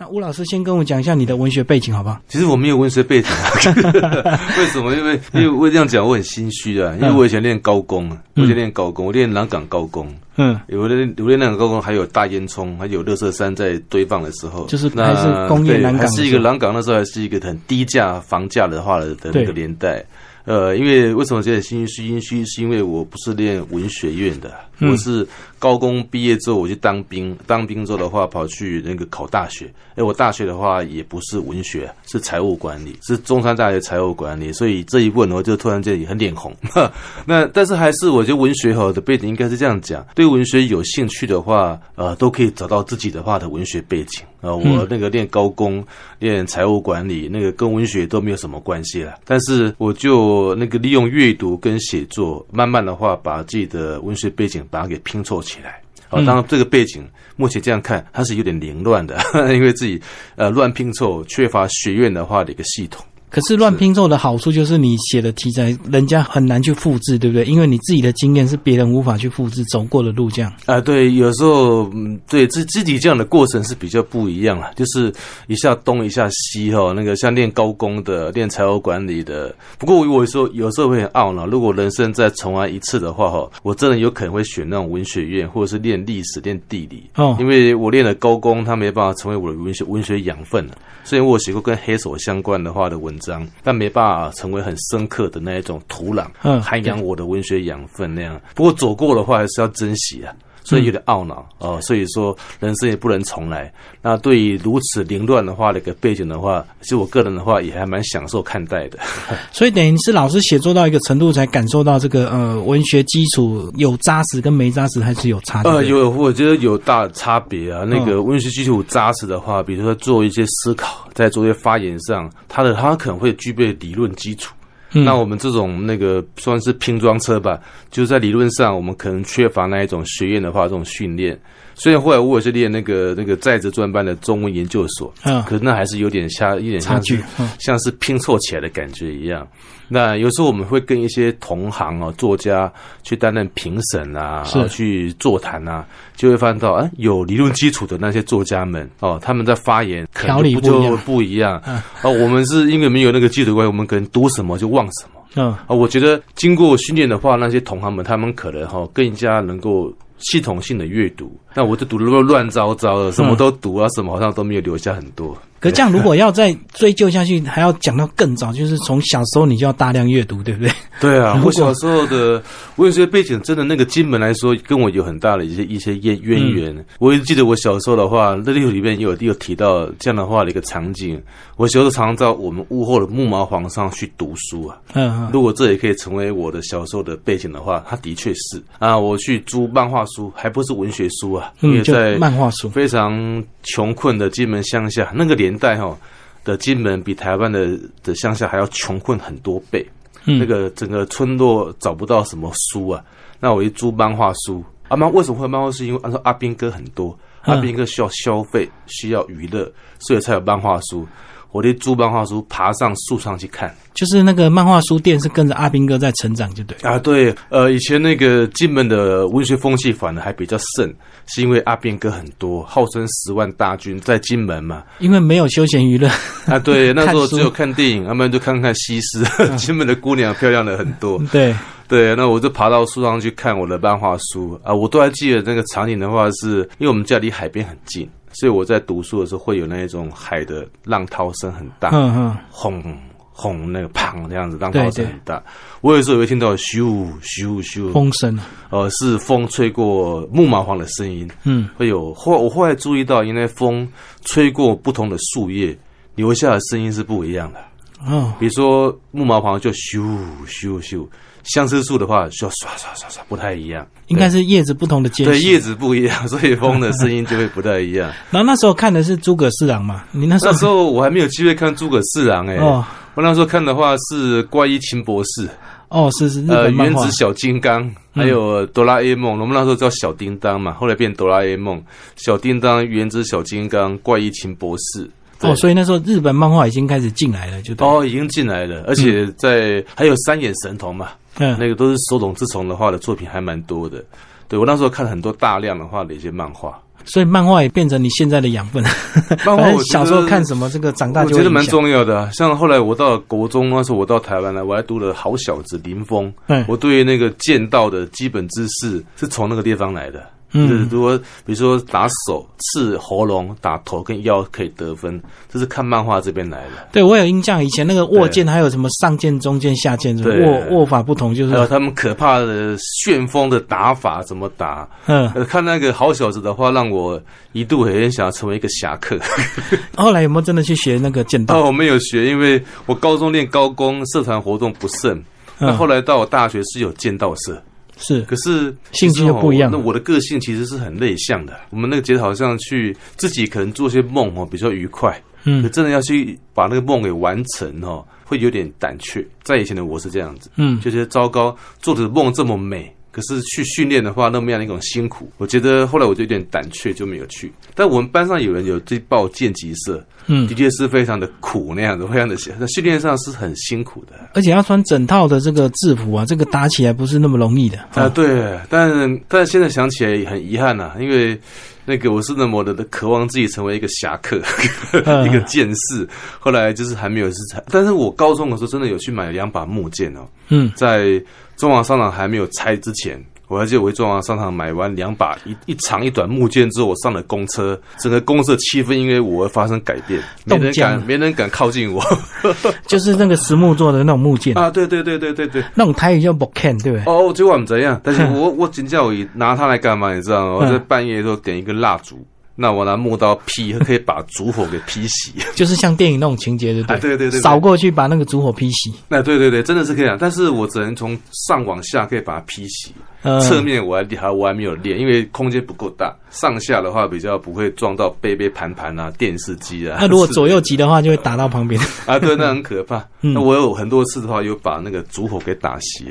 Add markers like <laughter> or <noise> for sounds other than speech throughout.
那吴老师先跟我讲一下你的文学背景，好不好？其实我没有文学背景，<laughs> 为什么？因为因为我这样讲我很心虚啊，因为我以前练高工啊，我以前练高工，我练南港高工，嗯，我练我练南港高工，还有大烟囱，还有乐色山在堆放的时候，就是还是工业南港，还是一个南港那时候还是一个很低价房价的话的那个年代。呃，因为为什么觉得心虚？心虚是因为我不是练文学院的，我是高工毕业之后我去当兵，当兵之后的话跑去那个考大学。哎，我大学的话也不是文学，是财务管理，是中山大学财务管理。所以这一问我就突然间也很脸红。<laughs> 那但是还是我觉得文学哈的背景应该是这样讲：对文学有兴趣的话，呃，都可以找到自己的话的文学背景。啊，我那个练高工、练财务管理，那个跟文学都没有什么关系了。但是我就那个利用阅读跟写作，慢慢的话把自己的文学背景把它给拼凑起来。好，当然这个背景目前这样看，它是有点凌乱的，<laughs> 因为自己呃乱拼凑，缺乏学院的话的一个系统。可是乱拼凑的好处就是你写的题材，人家很难去复制，对不对？因为你自己的经验是别人无法去复制走过的路，这样啊，对，有时候嗯，对自自己这样的过程是比较不一样了，就是一下东一下西哈，那个像练高工的、练财务管理的。不过我有时候有时候会很懊恼，如果人生再重来一次的话哈，我真的有可能会选那种文学院，或者是练历史、练地理哦，因为我练了高工，他没办法成为我的文学文学养分了。虽然我写过跟黑手相关的话的文章，但没办法成为很深刻的那一种土壤，涵养我的文学养分那样。不过走过的话，还是要珍惜啊。所以有点懊恼哦，所以说人生也不能重来。那对于如此凌乱的话的一个背景的话，其实我个人的话也还蛮享受看待的。<laughs> 所以等于是老师写作到一个程度，才感受到这个呃文学基础有扎实跟没扎实还是有差。呃，有我觉得有大差别啊。那个文学基础扎实的话，比如说做一些思考，在做一些发言上，他的他可能会具备理论基础。那我们这种那个算是拼装车吧，就在理论上我们可能缺乏那一种学院的话这种训练。虽然后来我也是练那个那个在职专班的中文研究所，嗯，可是那还是有点差，一点差距，像是拼凑起来的感觉一样。那有时候我们会跟一些同行哦，作家去担任评审啊，去座谈啊，就会发现到，哎，有理论基础的那些作家们哦，他们在发言条理就不一样。啊，我们是因为没有那个基础关系，我们可能读什么就忘什么。嗯，啊，我觉得经过训练的话，那些同行们他们可能哈更加能够。系统性的阅读，那我就读的乱乱糟糟的，什么都读啊，什么好像都没有留下很多。可这样，如果要再追究下去，还要讲到更早，就是从小时候你就要大量阅读，对不对？对啊，<laughs> 我小时候的文学背景，真的那个金门来说，跟我有很大的一些一些渊渊源。我一直记得我小时候的话，那里面有有提到这样的话的一个场景。我小时候常常在我们屋后的木毛房上去读书啊。嗯，如果这也可以成为我的小时候的背景的话，它的确是啊。我去租漫画书，还不是文学书啊，因为在漫画书非常穷困的金门乡下那个年。年代哈的金门比台湾的的乡下还要穷困很多倍，那个整个村落找不到什么书啊。那我一租漫画书，阿妈为什么会漫画书？因为按说阿兵哥很多，阿兵哥需要消费，需要娱乐，所以才有漫画书。我的租漫画书，爬上树上去看，就是那个漫画书店是跟着阿兵哥在成长，就对啊。对，呃，以前那个金门的文学风气反而还比较盛，是因为阿兵哥很多，号称十万大军在金门嘛。因为没有休闲娱乐啊，对，<laughs> 那时候只有看电影，要不然就看看西施。<laughs> 金门的姑娘漂亮的很多，对对。那我就爬到树上去看我的漫画书啊，我都还记得那个场景的话，是因为我们家离海边很近。所以我在读书的时候，会有那一种海的浪涛声很大，嗯嗯，轰轰那个砰这样子，浪涛声很大。我有时候会听到咻咻咻风声，呃，是风吹过木麻黄的声音，嗯，会有后我后来注意到，因为风吹过不同的树叶，留下的声音是不一样的。哦，比如说木麻黄就咻咻咻。相思树的话，需要刷刷刷刷，不太一样。应该是叶子不同的阶对，叶子不一样，<laughs> 所以风的声音就会不太一样。<laughs> 然后那时候看的是诸葛四郎嘛？你那时候那时候我还没有机会看诸葛四郎哎。哦。我那时候看的话是怪医秦博士。哦，是是。呃，原子小金刚，还有哆啦 A 梦。我们那时候叫小叮当嘛，后来变哆啦 A 梦。小叮当、原子小金刚、怪医秦博士。哦，所以那时候日本漫画已经开始进来了，就哦，已经进来了，而且在还有三眼神童嘛。嗯，那个都是手冢治虫的画的作品还蛮多的，对我那时候看很多大量的画的一些漫画，所以漫画也变成你现在的养分。<laughs> 漫画我小时候看什么，这个长大就我觉得蛮重要的。像后来我到国中那时候，我到台湾来，我还读了《好小子》林峰。嗯，我对那个剑道的基本知识是从那个地方来的。嗯，如果比如说打手刺喉咙、打头跟腰可以得分，这是看漫画这边来的。对，我有印象，以前那个握剑还有什么上剑、中剑、下剑，握握法不同，就是还有他们可怕的旋风的打法怎么打。嗯，看那个好小子的话，让我一度很想要成为一个侠客。<laughs> 后来有没有真的去学那个剑道？哦，我没有学，因为我高中练高工，社团活动不甚。那后来到我大学是有剑道社。是，可是性质又不一样。那我的个性其实是很内向的。我们那个节好像去自己可能做些梦哦，比较愉快。嗯，可真的要去把那个梦给完成哦，会有点胆怯。在以前的我是这样子，嗯，就觉得糟糕，做的梦这么美。可是去训练的话，那么样的一种辛苦，我觉得后来我就有点胆怯，就没有去。但我们班上有人有这报剑击社，嗯，的确是非常的苦那样子，非常的那训练上是很辛苦的，而且要穿整套的这个制服啊，这个打起来不是那么容易的啊。对，但但现在想起来很遗憾呐，因为那个我是那么的渴望自己成为一个侠客，<laughs> 一个剑士，后来就是还没有是，但是我高中的时候真的有去买两把木剑哦，嗯，在。中华商场还没有拆之前，我还记得我去中华商场买完两把一一长一短木剑之后，我上了公车，整个公司的气氛因为我而发生改变，没人敢 <laughs> 没人敢靠近我。<laughs> 就是那个实木做的那种木剑啊，对对对对对对，那种台语叫木剑，对不对？哦，就我们怎样？但是我 <laughs> 我今天我拿它来干嘛？你知道吗？我在半夜的时候点一个蜡烛。那我拿木刀劈，可以把烛火给劈熄，<laughs> <laughs> 就是像电影那种情节，对不对？对对对，扫过去把那个烛火劈熄。那对对对，真的是可以啊，但是我只能从上往下可以把它劈熄。侧面我还还我还没有练，因为空间不够大。上下的话比较不会撞到杯杯盘盘啊、电视机啊。那如果左右急的话，就会打到旁边啊。对，那很可怕。<laughs> 那我有很多次的话，有把那个烛火给打熄。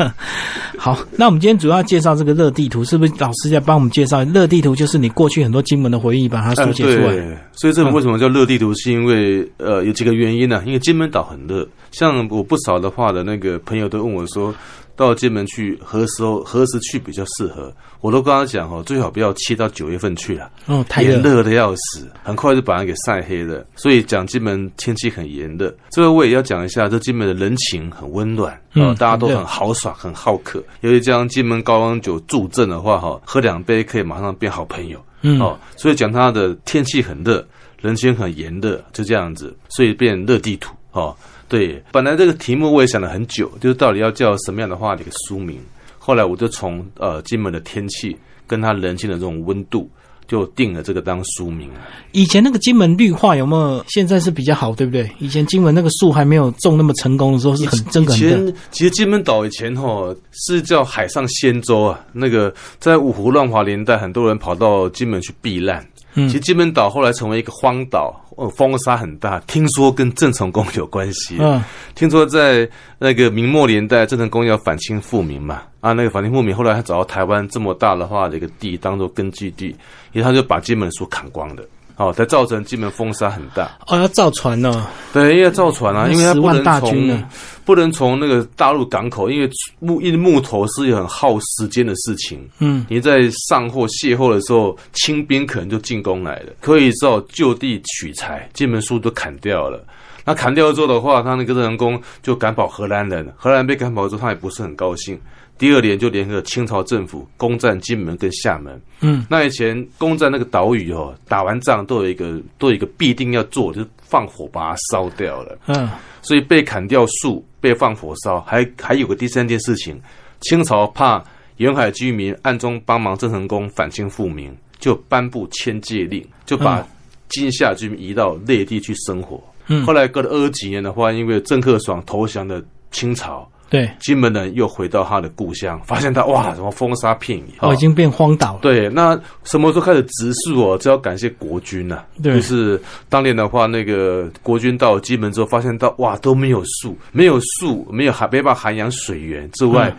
<laughs> 好，那我们今天主要介绍这个热地图，是不是老师在帮我们介绍？热地图就是你过去很多金门的回忆，把它书写出来。所以这为什么叫热地图？是因为呃有几个原因呢？因为金门岛很热，像我不少的话的那个朋友都问我说。到金门去，何时候何时去比较适合？我都跟他讲哦，最好不要七到九月份去了，哦，太热，热的要死，很快就把人给晒黑了。所以讲金门天气很炎热。这个我也要讲一下，这金门的人情很温暖，啊，大家都很豪爽，很好客。尤其将金门高粱酒助阵的话，哈，喝两杯可以马上变好朋友，嗯，哦，所以讲它的天气很热，人情很炎热，就这样子，所以变热地图，哦。对，本来这个题目我也想了很久，就是到底要叫什么样的话的一个书名。后来我就从呃金门的天气跟它人性的这种温度，就定了这个当书名以前那个金门绿化有没有？现在是比较好，对不对？以前金门那个树还没有种那么成功的时候，是很真的。以前其实金门岛以前哈是叫海上仙舟啊，那个在五胡乱华年代，很多人跑到金门去避难。其实金门岛后来成为一个荒岛，呃，风沙很大。听说跟郑成功有关系。嗯，听说在那个明末年代，郑成功要反清复明嘛，啊，那个反清复明，后来他找到台湾这么大的话的一个地当做根据地，因为他就把金门树砍光的。哦，才造成金门风沙很大。哦，要造船呢？对，要造船啊，因为它不能从不能从那个大陆港口，因为木因木头是很耗时间的事情。嗯，你在上货卸货的时候，清兵可能就进攻来了，可以只好就地取材，金门树都砍掉了。那砍掉之后的话，他那个人工就赶跑荷兰人，荷兰人被赶跑之后，他也不是很高兴。第二年就联合清朝政府攻占金门跟厦门。嗯，那以前攻占那个岛屿哦，打完仗都有一个都有一个必定要做，就是放火把它烧掉了。嗯，所以被砍掉树，被放火烧，还还有个第三件事情，清朝怕沿海居民暗中帮忙郑成功反清复明，就颁布迁界令，就把金夏居民移到内地去生活。嗯，后来隔了二十几年的话，因为郑克爽投降的清朝。对，金门人又回到他的故乡，发现他哇，什么风沙片野，哦，已经变荒岛了。对，那什么时候开始植树哦？这要感谢国军呐。对，就是当年的话，那个国军到金门之后，发现到哇都没有树，没有树，没有涵，没办法涵养水源之外，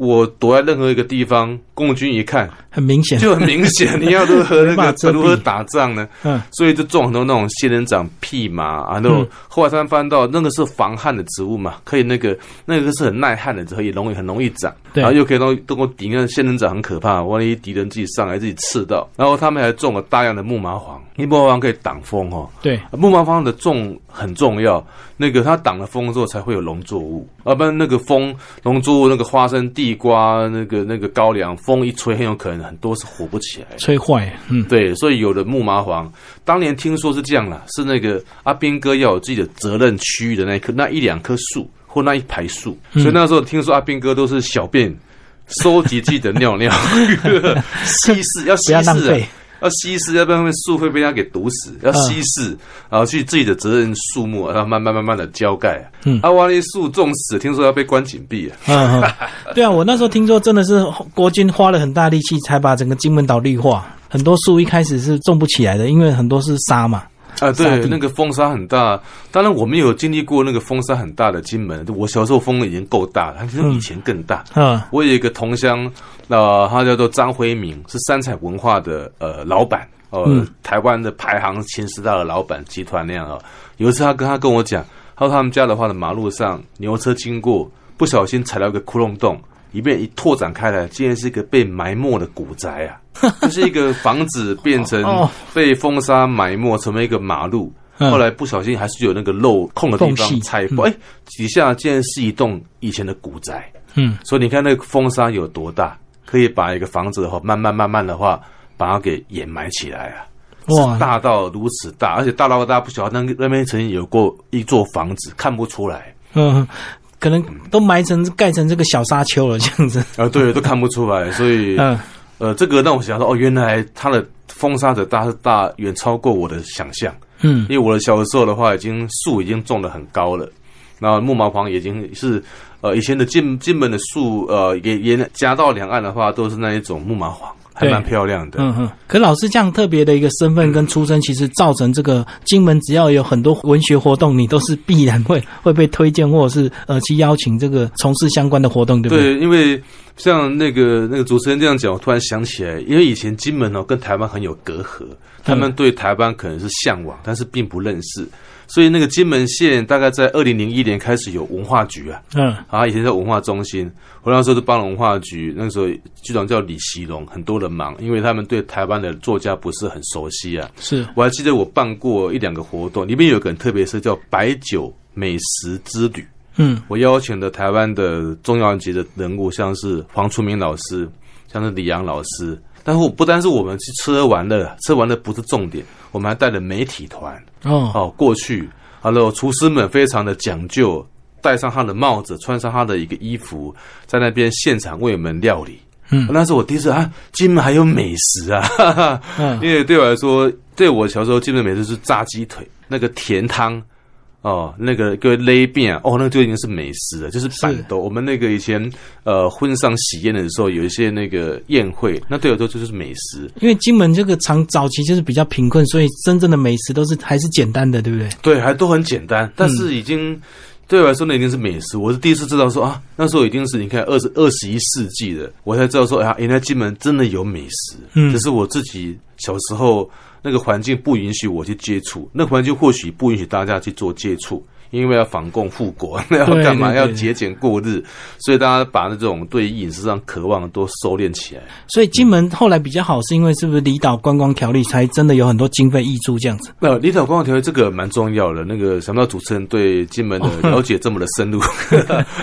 我躲在任何一个地方，共军一看很明显，就很明显，你要如何那个 <laughs> 如何打仗呢？嗯。所以就种很多那种仙人掌、蓖麻啊，那种后来他们翻到那个是防旱的植物嘛，可以那个那个是很耐旱的植物，也容易很容易长，对。然后又可以通通过敌人仙人掌很可怕，万一敌人自己上来自己刺到，然后他们还种了大量的木麻黄，因为木麻黄可以挡风哦，对，木麻黄的种很重要，那个它挡了风之后才会有农作物，要不然那个风农作物那个花生、地瓜、那个那个高粱，风一吹很有可能很多是活不起来。吹坏，嗯，对，所以有的木麻黄，当年听说是这样啦，是那个阿斌哥要有自己的责任区域的那一棵那一两棵树或那一排树，所以那时候听说阿斌哥都是小便收集自己的尿尿，<laughs> 稀释要稀释、要稀释，要不然树会被它给毒死。要稀释，然后去自己的责任树木，然后慢慢慢慢的浇盖。嗯啊，万一树种死，听说要被关禁闭啊。嗯，嗯对啊，我那时候听说真的是国军花了很大力气才把整个金门岛绿化，很多树一开始是种不起来的，因为很多是沙嘛。啊，对那个风沙很大。当然，我们有经历过那个风沙很大的金门。我小时候风已经够大了，它其实以前更大。嗯我有一个同乡，呃，他叫做张辉明，是三彩文化的呃老板，呃，嗯台湾的排行前十大的老板集团那样啊。有一次他跟他跟我讲，他说他们家的话的马路上牛车经过，不小心踩到一个窟窿洞，里面一拓展开来，竟然是一个被埋没的古宅啊！<laughs> 就是一个房子变成哦被风沙埋没，成为一个马路。嗯后来不小心还是有那个漏空的地方踩破，哎、底下竟然是一栋以前的古宅。嗯，所以你看那个风沙有多大，可以把一个房子的话，慢慢慢慢的话，把它给掩埋起来啊。哇大到如此大，而且大到大家不晓得那那边曾经有过一座房子，看不出来嗯，可能都埋成盖成这个小沙丘了，这样子。啊，对，都看不出来。所以，<laughs> 嗯呃，这个让我想到，哦，原来它的风沙的大是大，远超过我的想象。嗯因为我的小的时候的话，已经树已经种的很高了，然后木麻黄已经是呃以前的进进门的树，呃也沿夹到两岸的话，都是那一种木麻黄，还蛮漂亮的。嗯哼。可老师这样特别的一个身份跟出身，其实造成这个金门只要有很多文学活动，你都是必然会会被推荐或者是呃去邀请这个从事相关的活动，对不对？对，因为像那个那个主持人这样讲，我突然想起来，因为以前金门哦跟台湾很有隔阂，他们对台湾可能是向往，但是并不认识，所以那个金门县大概在二零零一年开始有文化局啊，嗯啊，以前在文化中心，我那时候是帮文化局，那个时候局长叫李习龙，很多人忙，因为他们对台湾的作家不是很熟悉啊。是我还记得我办过一两个活动，里面有一个很特别是叫白酒美食之旅。嗯我邀请的台湾的重要级的人物，像是黄楚明老师，像是李阳老师。但是我不单是我们去吃喝玩乐，吃玩乐不是重点，我们还带了媒体团哦哦过去，然后厨师们非常的讲究，戴上他的帽子，穿上他的一个衣服，在那边现场为我们料理。嗯那是我第一次啊，金门还有美食啊！哈哈嗯 <laughs> 因为对我来说，对我小时候金门美食是炸鸡腿，那个甜汤。哦，那个各位勒饼啊，哦，那个就已经是美食了，就是板豆。我们那个以前呃婚丧喜宴的时候，有一些那个宴会，那对我来说就是美食。因为金门这个长早期就是比较贫困，所以真正的美食都是还是简单的，对不对？对，还都很简单，但是已经、对我来说那一定是美食。我是第一次知道说啊，那时候已经是你看二十二十一世纪的，我才知道说，哎呀，原来金门真的有美食。嗯只是我自己小时候那个环境不允许我去接触，那个环境或许不允许大家去做接触。因为要反共复国，<laughs> 那要干嘛？要节俭过日，所以大家把那种对饮食上渴望都收敛起来。所以金门后来比较好，是因为是不是离岛观光条例才真的有很多经费挹注这样子？那 <laughs> 离岛观光条例这个蛮重要的，那个想不到主持人对金门的了解这么的深入，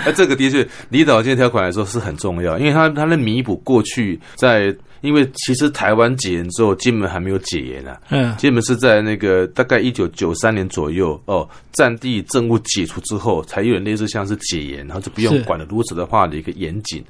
那 <laughs> 这个的确离岛这条款来说是很重要，因为它它能弥补过去在，因为其实台湾解严之后，金门还没有解严啊，嗯金门是在那个大概一九九三年左右哦，战地政务解除之后，才有点类似像是解严，然后就不用管的如此的话的一个严谨，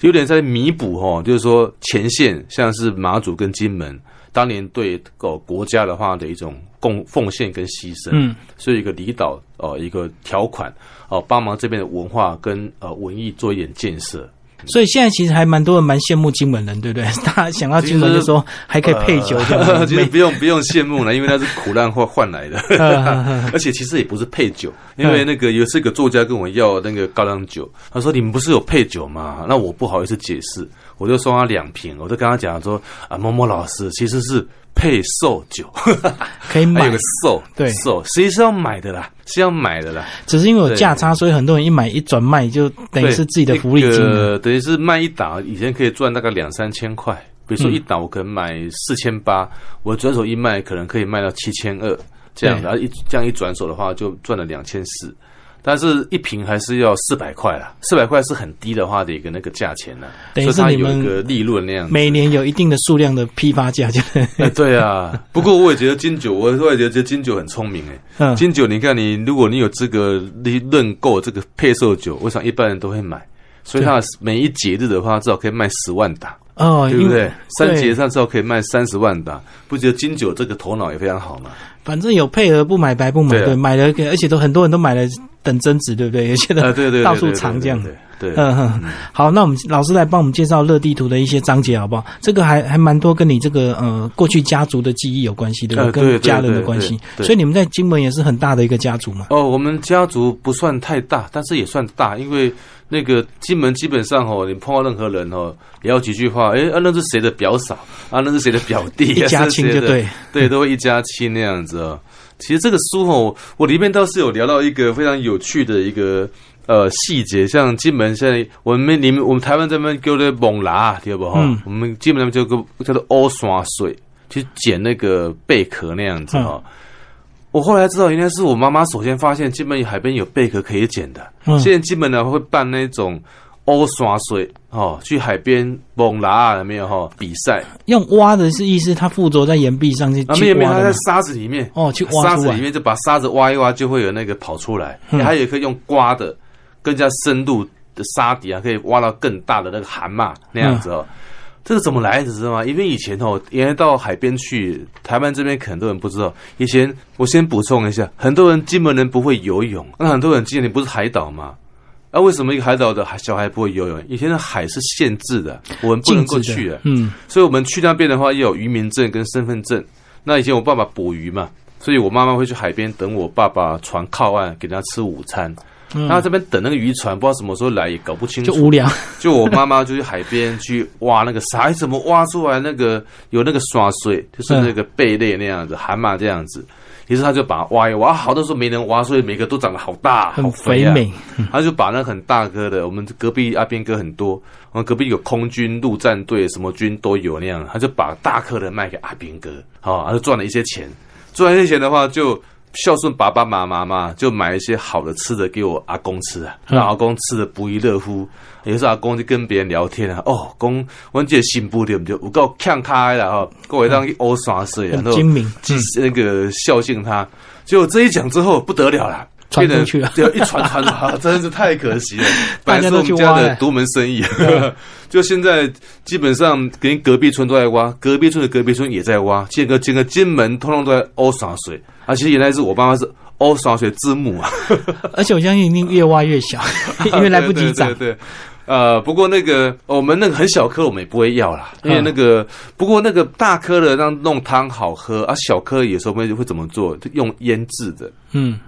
有点在弥补哦，就是说前线像是马祖跟金门。当年对哦国家的话的一种贡奉献跟牺牲，嗯，所以一个离岛哦一个条款哦，帮忙这边的文化跟呃文艺做一点建设。所以现在其实还蛮多人蛮羡慕金门人，对不对？<laughs> 大家想到金门就说还可以配酒，这样 <laughs> 其实不用不用羡慕了，因为那是苦难换换来的，<laughs> 而且其实也不是配酒，因为那个有是一个作家跟我要那个高粱酒，他说你们不是有配酒吗？那我不好意思解释，我就送他两瓶，我就跟他讲说啊，某某老师其实是。配售酒可以买有个售对售，实际是要买的啦，是要买的啦。只是因为有价差，所以很多人一买一转卖，就等于是自己的福利金。等于是卖一打，以前可以赚大概两三千块。比如说一打，我可能买四千八，我转手一卖，可能可以卖到七千二这样。然后一这样一转手的话，就赚了两千四。但是一瓶还是要四百块啦，四百块是很低的话的一个那个价钱呢，等于是你们个利润那样。每年有一定的数量的批发价，就对啊。<laughs> 不过我也觉得金九，我我也觉得金九很聪明哎。金九，你看你，如果你有资格你认购这个配售酒，我想一般人都会买。所以它每一节日的话，至少可以卖十万打哦，对不对？三节上至少可以卖三十万打，不觉得金九这个头脑也非常好吗？反正有配合不买白不买，对，买了而且都很多人都买了等增值，对不对？有些的对对到处藏这样的，对，嗯哼。好，那我们老师来帮我们介绍乐地图的一些章节好不好？这个还还蛮多跟你这个呃过去家族的记忆有关系，对不对？跟家人的关系，所以你们在金门也是很大的一个家族嘛。哦，我们家族不算太大，但是也算大，因为。那个金门基本上哦，你碰到任何人哦，聊几句话，哎啊，那是谁的表嫂啊？那是谁的表弟？<laughs> 一家亲就对，<laughs> 对，都会一家亲那样子哦。其实这个书哦，我里面倒是有聊到一个非常有趣的一个呃细节，像金门现在我们你们我们台湾这边叫做猛拉，对不哈？我们基本上叫个叫做欧刷水，去捡那个贝壳那样子哈。我后来知道，应该是我妈妈首先发现金门海边有贝壳可以捡的。现在基本呢会办那种欧刷水哦，去海边猛拉有没有哈比赛？用挖的是意思，它附着在岩壁上去那没有？它在沙子里面哦，去挖沙子里面就把沙子挖一挖，就会有那个跑出来。还有可以用刮的更加深度的沙底啊，可以挖到更大的那个蛤蟆那样子哦。这个怎么来的，知道吗？因为以前哦，原来到海边去，台湾这边很多人不知道。以前我先补充一下，很多人金门人不会游泳，那很多人今年不是海岛吗？那为什么一个海岛的小孩不会游泳？以前的海是限制的，我们不能够去的。嗯，所以我们去那边的话，要有渔民证跟身份证。那以前我爸爸捕鱼嘛，所以我妈妈会去海边等我爸爸船靠岸，给他吃午餐。那这边等那个渔船，不知道什么时候来，也搞不清楚。就无聊。<laughs> 就我妈妈就去海边去挖那个啥，怎么挖出来那个有那个刷碎，就是那个贝类那样子，蛤蟆这样子。于是他就把它挖一挖，好多时候没人挖，所以每个都长得好大，好肥美。他就把那很大个的，我们隔壁阿边哥很多，我们隔壁有空军陆战队，什么军都有那样，他就把大颗的卖给阿边哥，好，他就赚了一些钱。赚了一些钱的话，就。孝顺爸爸妈妈嘛，就买一些好的吃的给我阿公吃啊，让阿公吃的不亦乐乎。有时候阿公就跟别人聊天啊，哦，公，我这新不对不对？我够看开了哈，各位当欧耍水啊，精明，那个孝敬他。结果这一讲之后不得了了，传出去。<laughs> 了，就一传传啊，真的是太可惜了。<laughs> 本来是我们家的独门生意，<laughs> 就现在基本上连隔壁村都在挖，隔壁村的隔壁村也在挖，建个建个金门，通通都在欧耍水。而且原来是我爸妈是欧耍水之母啊，而且我相信一定越挖越小，因为来不及长。对，呃，不过那个我们那个很小颗，我们也不会要啦，因为那个不过那个大颗的让弄汤好喝，啊，小颗有时候会会怎么做？用腌制的，嗯，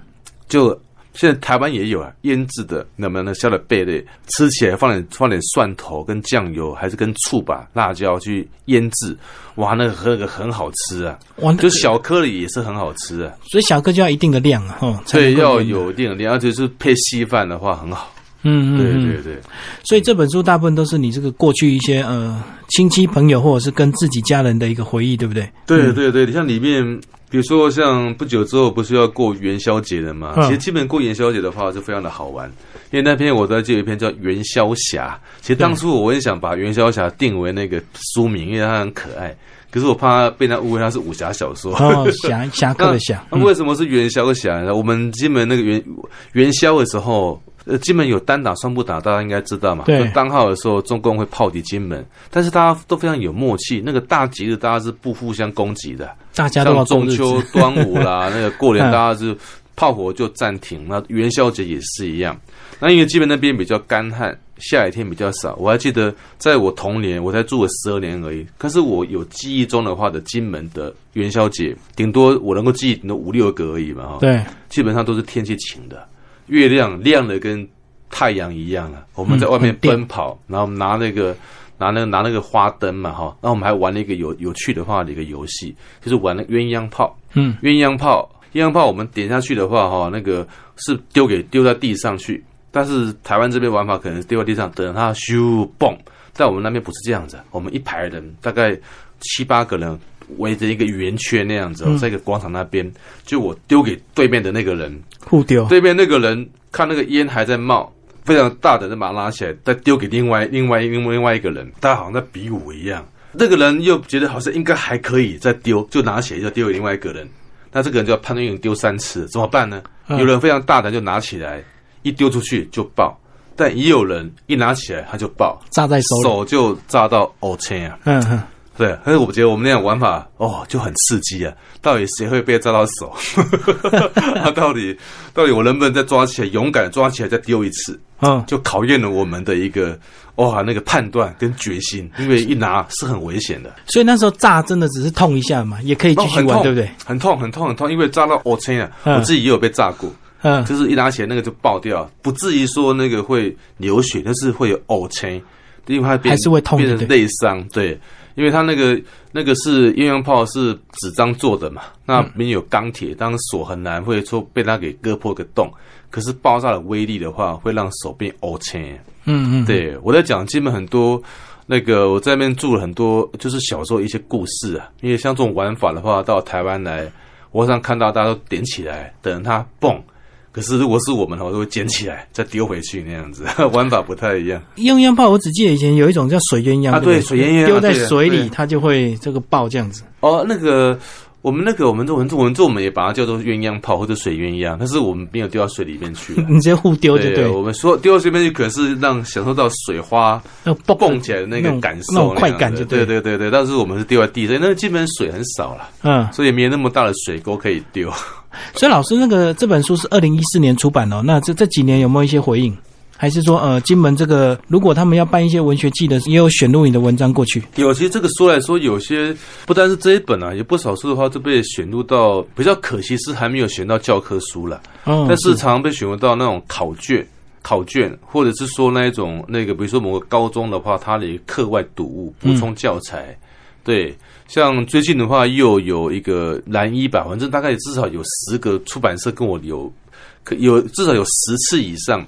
就。现在台湾也有啊，腌制的，那么那削的贝类，吃起来放点放点蒜头跟酱油，还是跟醋吧，辣椒去腌制，哇，那个那个很好吃啊，就小颗粒也是很好吃啊，所以小颗就要一定的量啊，哦，对，要有一定的量，而且是配稀饭的话很好，嗯嗯，对对对，所以这本书大部分都是你这个过去一些呃亲戚朋友或者是跟自己家人的一个回忆，对不对？对对对，你像里面。比如说，像不久之后不是要过元宵节了嘛？其实基本过元宵节的话，就非常的好玩。因为那篇我在记有一篇叫《元宵侠》，其实当初我也想把《元宵侠》定为那个书名，因为它很可爱。可是我怕被他误会，它是武侠小说。哦，侠侠客的侠。那为什么是元宵侠呢？我们基本那个元元宵的时候。呃，金门有单打双不打，大家应该知道嘛。对。单号的时候，中共会炮击金门，但是大家都非常有默契。那个大吉日，大家是不互相攻击的。大家都像中秋、端午啦，<laughs> 那个过年，大家是炮火就暂停。那元宵节也是一样。那因为基本那边比较干旱，下雨天比较少。我还记得，在我童年，我才住了十二年而已。可是我有记忆中的话的金门的元宵节，顶多我能够记忆顶多五六个而已嘛。哈，对，基本上都是天气晴的，月亮亮的跟太阳一样了。我们在外面奔跑，然后拿那个拿那个拿那个花灯嘛，哈。然后我们还玩了一个有有趣的话的一个游戏，就是玩那鸳鸯炮。嗯，鸳鸯炮，鸳鸯炮，我们点下去的话，哈，那个是丢给丢在地上去。但是台湾这边玩法可能丢在地上，等它咻嘣，在我们那边不是这样子，我们一排人大概七八个人围着一个圆圈那样子，在一个广场那边，就我丢给对面的那个人。互丢，对面那个人看那个烟还在冒，非常大的就把它拉起来，再丢给另外另外另外另外一个人，大家好像在比武一样，那个人又觉得好像应该还可以再丢，就拿起来就丢给另外一个人，那这个人就要判断丢三次，怎么办呢？有人非常大胆就拿起来。一丢出去就爆，但也有人一拿起来他就爆，炸在手，手就炸到 O 千啊！嗯哼，对，但是我觉得我们那样玩法哦就很刺激啊！到底谁会被炸到手？<laughs> 到底到底我能不能再抓起来，勇敢抓起来再丢一次？嗯，就考验了我们的一个哇那个判断跟决心，因为一拿是很危险的。所以那时候炸真的只是痛一下嘛，也可以继续玩，对不对？很痛很痛很痛，因为炸到 O 千啊！我自己也有被炸过。嗯，就是一拿起来那个就爆掉，不至于说那个会流血，但是会有呕青，因为它变还是会痛，变成内伤。对，因为它那个那个是鸳鸯炮是纸张做的嘛，那里面有钢铁，当锁很难会说被它给割破个洞。可是爆炸的威力的话，会让手变呕青。嗯嗯，对我在讲，基本很多那个我在那边住了很多，就是小时候一些故事啊。因为像这种玩法的话，到台湾来，我想看到大家都点起来，等它蹦。可是如果是我们的话，都会捡起来再丢回去那样子，<laughs> 玩法不太一样。鸳鸯炮，我只记得以前有一种叫水鸳鸯啊，对，水鸳鸯丢在水里，它就会这个爆这样子。哦，那个我们那个我们这我们这我们这我们也把它叫做鸳鸯炮或者水鸳鸯，但是我们没有丢到水里面去，<laughs> 你直接互丢就对。我们说丢到水里面去，可是让享受到水花蹦起来的那个感受，那种快感就对对对对。但是我们是丢在地上，那基本水很少了，嗯，所以没有那么大的水沟可以丢。<laughs> 所以老师，那个这本书是二零一四年出版哦。那这这几年有没有一些回应？还是说，呃，金门这个，如果他们要办一些文学季的，也有选入你的文章过去？有，其实这个说来说，有些不单是这一本啊，有不少书的话都被选入到，比较可惜是还没有选到教科书了。嗯，但是常常被选入到那种考卷、考卷，或者是说那一种那个，比如说某个高中的话，它的课外读物、补充教材，对。像最近的话，又有一个蓝一吧，反正大概至少有十个出版社跟我有，可有至少有十次以上。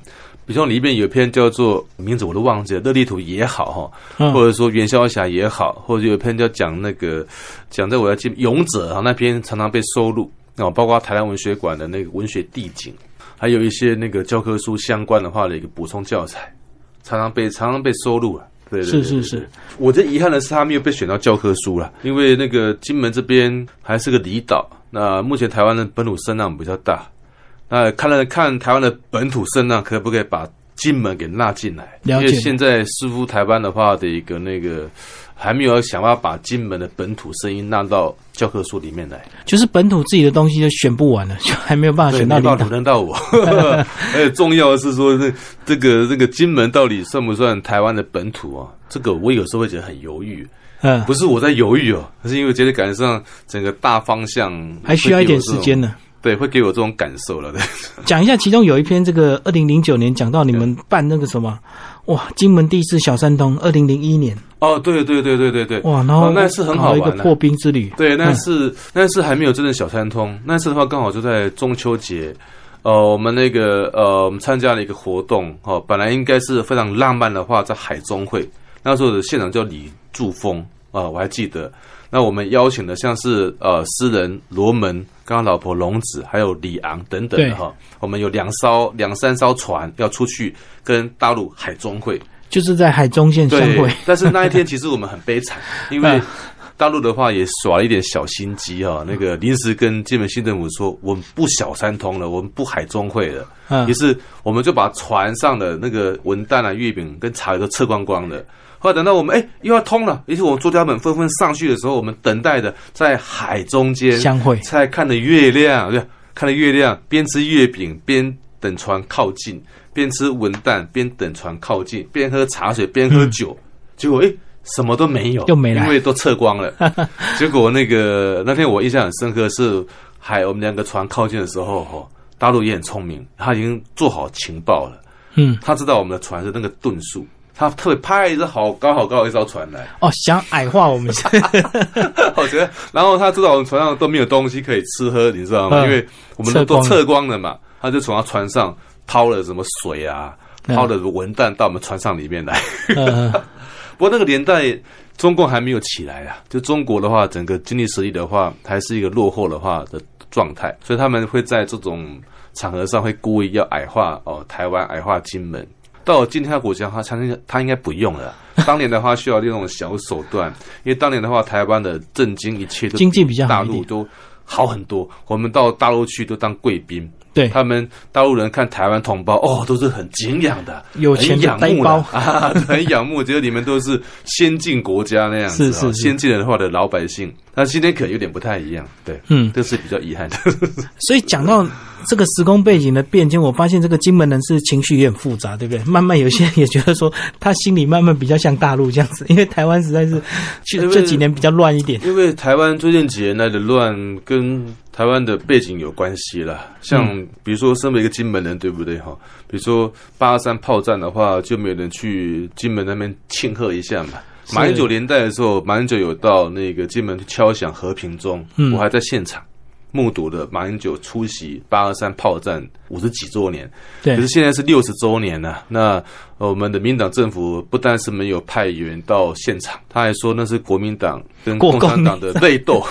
比如说里面有一篇叫做名字我都忘记了，《热力图》也好哈，或者说《元宵侠》也好，或者有一篇叫讲那个讲在我要记勇者啊那篇常常被收录啊，包括台湾文学馆的那个文学地景，还有一些那个教科书相关的话的一个补充教材，常常被常常被收录啊。对，是是是，我最遗憾的是他没有被选到教科书了，因为那个金门这边还是个离岛，那目前台湾的本土声浪比较大，那看了看台湾的本土声浪可不可以把金门给纳进来？因为现在似乎台湾的话的一个那个。还没有想办法把金门的本土声音纳到教科书里面来，就是本土自己的东西就选不完了，<laughs> 就还没有办法选到领导。轮到我，而 <laughs> 且重要的是说，这这个这个金门到底算不算台湾的本土啊？这个我有时候会觉得很犹豫。嗯，不是我在犹豫哦，是因为觉得感觉上整个大方向还需要一点时间呢。对，会给我这种感受了。对，讲一下，其中有一篇，这个二零零九年讲到你们办那个什么。哇！金门第四小三通，二零零一年哦，对对对对对对，哇！然后那次很好玩，一个破冰之旅。对，那次那次还没有真正小三通，那次的话刚好就在中秋节，呃，我们那个呃，我们参加了一个活动，哦，本来应该是非常浪漫的话，在海中会，那时候的现场叫李祝峰啊，我还记得。那我们邀请的像是呃诗人罗门，跟他老婆龙子，还有李昂等等的哈。我们有两艘两三艘船要出去跟大陆海中会，就是在海中线相会。但是那一天其实我们很悲惨，<laughs> 因为大陆的话也耍了一点小心机哈。那个临时跟金门新政府说，我们不小三通了，我们不海中会了。于是我们就把船上的那个文旦啊、月饼跟茶都撤光光的。后来等到我们哎又要通了，于是我们作家们纷纷上去的时候，我们等待的在海中间相会，在看的月亮，对，看着月亮，边吃月饼边等船靠近，边吃文旦边等船靠近，边喝茶水边喝酒，结果哎。什么都没有，又没了，因为都测光了。<laughs> 结果那个那天我印象很深刻，是海我们两个船靠近的时候，哈，大陆也很聪明，他已经做好情报了。嗯，他知道我们的船是那个吨数，他特别派一只好高好高的一艘船来。哦，想矮化我们。<laughs> 我觉得，然后他知道我们船上都没有东西可以吃喝，你知道吗？因为我们都都测光了嘛，他就从他船上掏了什么水啊，掏了文弹到我们船上里面来。<laughs> 不过那个年代，中共还没有起来啊。就中国的话，整个经济实力的话，还是一个落后的话的状态，所以他们会在这种场合上会故意要矮化哦，台湾矮化金门。到今天的国家，他相信他应该不用了。<laughs> 当年的话需要利用小手段，因为当年的话，台湾的震惊一切都经济比较大陆都好很多。我们到大陆去都当贵宾。对他们大陆人看台湾同胞哦，都是很敬仰的，有钱仰慕的 <laughs> 啊，很仰慕，觉得你们都是先进国家那样子，是是先进的话的老百姓。那今天可能有点不太一样，对，嗯，这是比较遗憾的。<laughs> 所以讲到这个时空背景的变迁，我发现这个金门人是情绪也很复杂，对不对？慢慢有些人也觉得说，他心里慢慢比较像大陆这样子，因为台湾实在是 <laughs> 这这几年比较乱一点。因为台湾最近几年来的乱跟台湾的背景有关系啦，像比如说身为一个金门人，对不对哈？比如说八二三炮战的话，就没有人去金门那边庆贺一下嘛。马英九年代的时候，马英九有到那个金门敲响和平钟，我还在现场目睹了马英九出席八二三炮战五十几周年。对，可是现在是六十周年了。那我们的民党政府不但是没有派员到现场，他还说那是国民党跟共产党的内斗，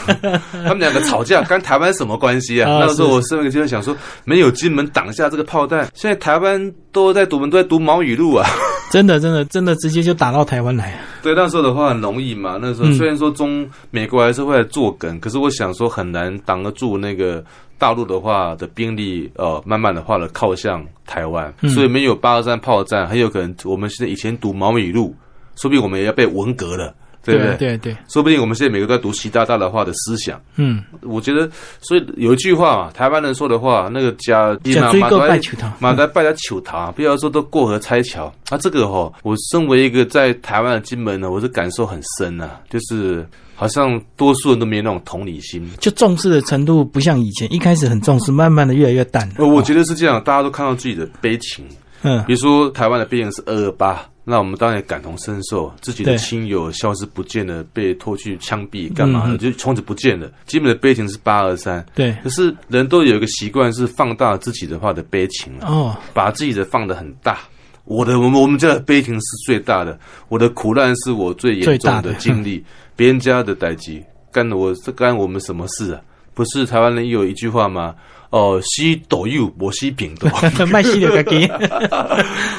他们两个吵架，<laughs> 跟台湾什么关系啊？那时候我身为就在想说，没有金门挡下这个炮弹，现在台湾都在读，我们都在读毛语录啊。真的，真的，真的，直接就打到台湾来。对，那时候的话很容易嘛。那时候虽然说中美国还是会来做梗，可是我想说很难挡得住那个大陆的话的兵力，呃，慢慢的话的靠向台湾。所以没有八二三炮战，很有可能我们现在以前读毛语录，说不定我们也要被文革了。对不对？对对，说不定我们现在每个都在读习大大的话的思想。嗯，我觉得，所以有一句话嘛，台湾人说的话，那个假假追个拜求他，马来拜他求他，不要说都过河拆桥。啊，这个哈，我身为一个在台湾的金门呢，我是感受很深呐，就是好像多数人都没有那种同理心，就重视的程度不像以前，一开始很重视，慢慢的越来越淡。呃，我觉得是这样，大家都看到自己的悲情。嗯，比如说台湾的悲情是二二八。那我们当然感同身受，自己的亲友消失不见了，被拖去枪毙干嘛的，就从此不见了。基本的悲情是八二三，对。可是人都有一个习惯，是放大自己的话的悲情哦，把自己的放的很大。我的我们我们家的悲情是最大的，我的苦难是我最严重的经历，<laughs> 别人家的代际干我这干我们什么事啊？不是台湾人有一句话吗？哦，吸抖柚，我吸饼的，卖吸的给。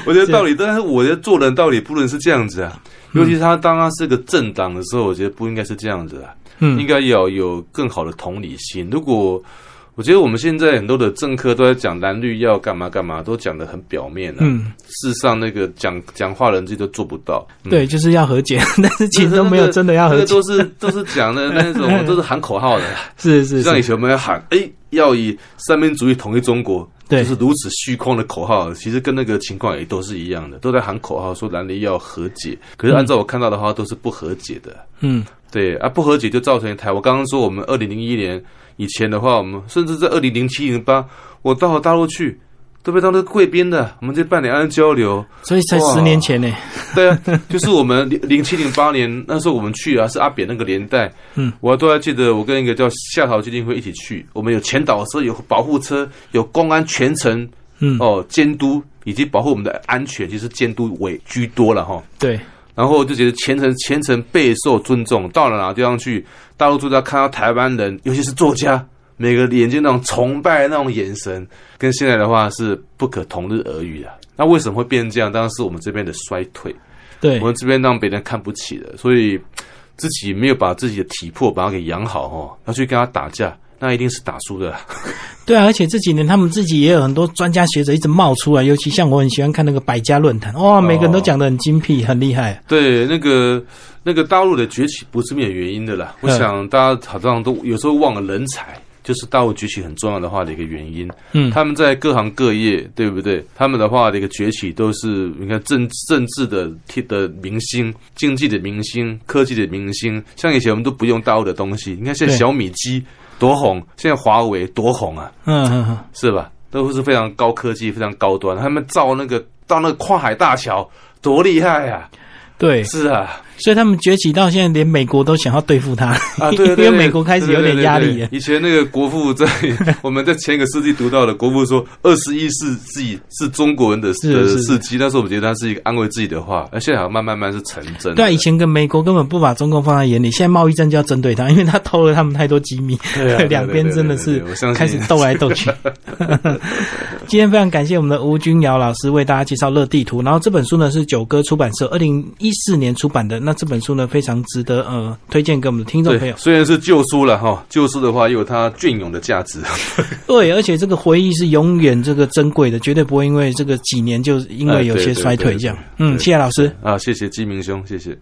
我觉得道理，但是我觉得做人道理不能是这样子啊。尤其是他当他是个政党的时候，我觉得不应该是这样子啊。嗯，应该要有更好的同理心。如果我觉得我们现在很多的政客都在讲蓝绿要干嘛干嘛，都讲的很表面啊。嗯，事实上那个讲讲话人自己都做不到。对，就是要和解，<laughs> 但是其实都没有真的要和解，都是都是讲的 <laughs> 那种，都是喊口号的。是 <laughs> 是，是像以前我们要喊，哎。要以三民主义统一中国，就是如此虚空的口号，其实跟那个情况也都是一样的，都在喊口号，说蓝绿要和解。可是按照我看到的话，都是不和解的。嗯，对啊，不和解就造成台。我刚刚说，我们二零零一年以前的话，我们甚至在二零零七零八，我到了大陆去。都被当成贵宾的，我们在半两岸交流，所以才十年前呢。对啊，就是我们零零七零八年那时候我们去啊，是阿扁那个年代。嗯，我都还记得，我跟一个叫夏桃基金会一起去，我们有前导车、有保护车、有公安全程，嗯哦监督以及保护我们的安全，其实监督为居多了哈。对，然后就觉得全程全程备受尊重，到了哪个地方去，大陆作家看到台湾人，尤其是作家。每个眼睛那种崇拜那种眼神，跟现在的话是不可同日而语的。那为什么会变成这样？当然是我们这边的衰退，对我们这边让别人看不起的，所以自己没有把自己的体魄把它给养好哦，要去跟他打架，那一定是打输的。对啊，而且这几年他们自己也有很多专家学者一直冒出来，尤其像我很喜欢看那个百家论坛，哇，每个人都讲的很精辟，很厉害。对，那个那个大陆的崛起不是没有原因的啦。我想大家好像都有时候忘了人才。就是大陆崛起很重要的话的一个原因。嗯他们在各行各业，对不对？他们的话的一个崛起都是你看政政治的的明星、经济的明星、科技的明星。像以前我们都不用大陆的东西，你看现在小米机多红，现在华为多红啊，嗯嗯嗯，是吧？都是非常高科技、非常高端。他们造那个到那个跨海大桥多厉害呀、对，是啊，所以他们崛起到现在，连美国都想要对付他，因为美国开始有点压力了。以前那个国父在我们在前一个世纪读到的，国父说二十一世纪是中国人的的是。是世纪，那时候我们觉得他是一个安慰自己的话，而现在好像慢慢慢是成真。对啊，以前跟美国根本不把中共放在眼里，现在贸易战就要针对他，因为他偷了他们太多机密，两边真的是开始斗来斗去。<laughs> 今天非常感谢我们的吴君尧老师为大家介绍《乐地图》，然后这本书呢是九歌出版社二零一四年出版的，那这本书呢非常值得呃推荐给我们的听众朋友，。虽然是旧书了哈，旧书的话也有它隽永的价值。<laughs> 对，而且这个回忆是永远这个珍贵的，绝对不会因为这个几年就因为有些衰退这样。嗯，对对谢谢老师。啊，谢谢基明兄，谢谢。